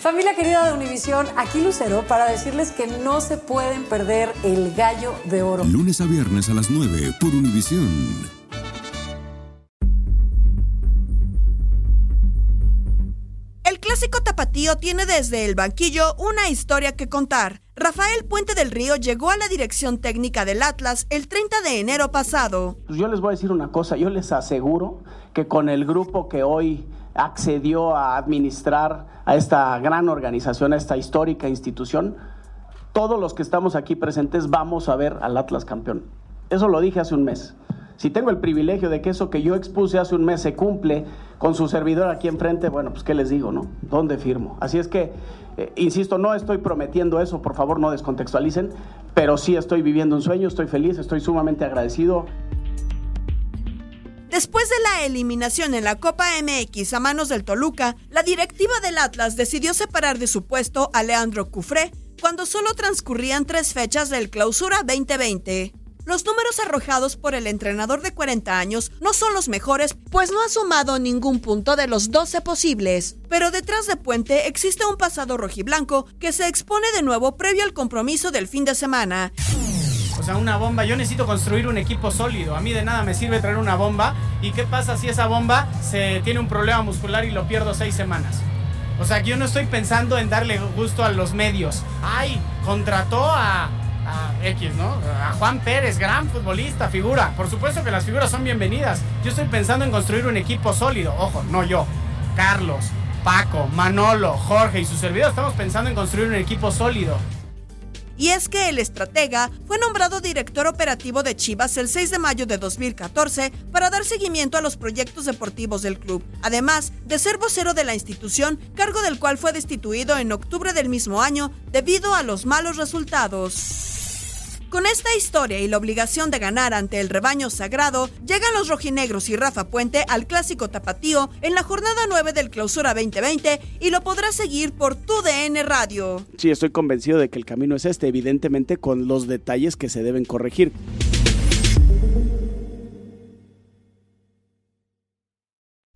Familia querida de Univisión, aquí Lucero para decirles que no se pueden perder el gallo de oro. Lunes a viernes a las 9 por Univisión. El clásico tapatío tiene desde el banquillo una historia que contar. Rafael Puente del Río llegó a la dirección técnica del Atlas el 30 de enero pasado. Pues yo les voy a decir una cosa, yo les aseguro que con el grupo que hoy accedió a administrar a esta gran organización, a esta histórica institución, todos los que estamos aquí presentes vamos a ver al Atlas campeón. Eso lo dije hace un mes. Si tengo el privilegio de que eso que yo expuse hace un mes se cumple con su servidor aquí enfrente, bueno, pues qué les digo, ¿no? ¿Dónde firmo? Así es que, eh, insisto, no estoy prometiendo eso, por favor no descontextualicen, pero sí estoy viviendo un sueño, estoy feliz, estoy sumamente agradecido. Después de la eliminación en la Copa MX a manos del Toluca, la directiva del Atlas decidió separar de su puesto a Leandro Cufré cuando solo transcurrían tres fechas del clausura 2020. Los números arrojados por el entrenador de 40 años no son los mejores, pues no ha sumado ningún punto de los 12 posibles. Pero detrás de Puente existe un pasado rojiblanco que se expone de nuevo previo al compromiso del fin de semana. Una bomba, yo necesito construir un equipo sólido. A mí de nada me sirve traer una bomba. ¿Y qué pasa si esa bomba se tiene un problema muscular y lo pierdo seis semanas? O sea, yo no estoy pensando en darle gusto a los medios. Ay, contrató a a X, ¿no? A Juan Pérez, gran futbolista, figura. Por supuesto que las figuras son bienvenidas. Yo estoy pensando en construir un equipo sólido. Ojo, no yo. Carlos, Paco, Manolo, Jorge y su servidor estamos pensando en construir un equipo sólido. Y es que el estratega fue nombrado director operativo de Chivas el 6 de mayo de 2014 para dar seguimiento a los proyectos deportivos del club, además de ser vocero de la institución, cargo del cual fue destituido en octubre del mismo año debido a los malos resultados. Con esta historia y la obligación de ganar ante el rebaño sagrado, llegan los rojinegros y Rafa Puente al clásico tapatío en la jornada 9 del Clausura 2020 y lo podrás seguir por tu DN Radio. Sí, estoy convencido de que el camino es este, evidentemente con los detalles que se deben corregir.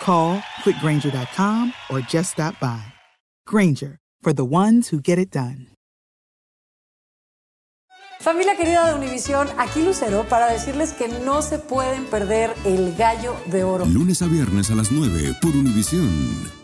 Call quickgranger.com or just stop by. Granger, for the ones who get it done. Familia querida de Univisión, aquí Lucero para decirles que no se pueden perder el gallo de oro. Lunes a viernes a las 9 por Univisión.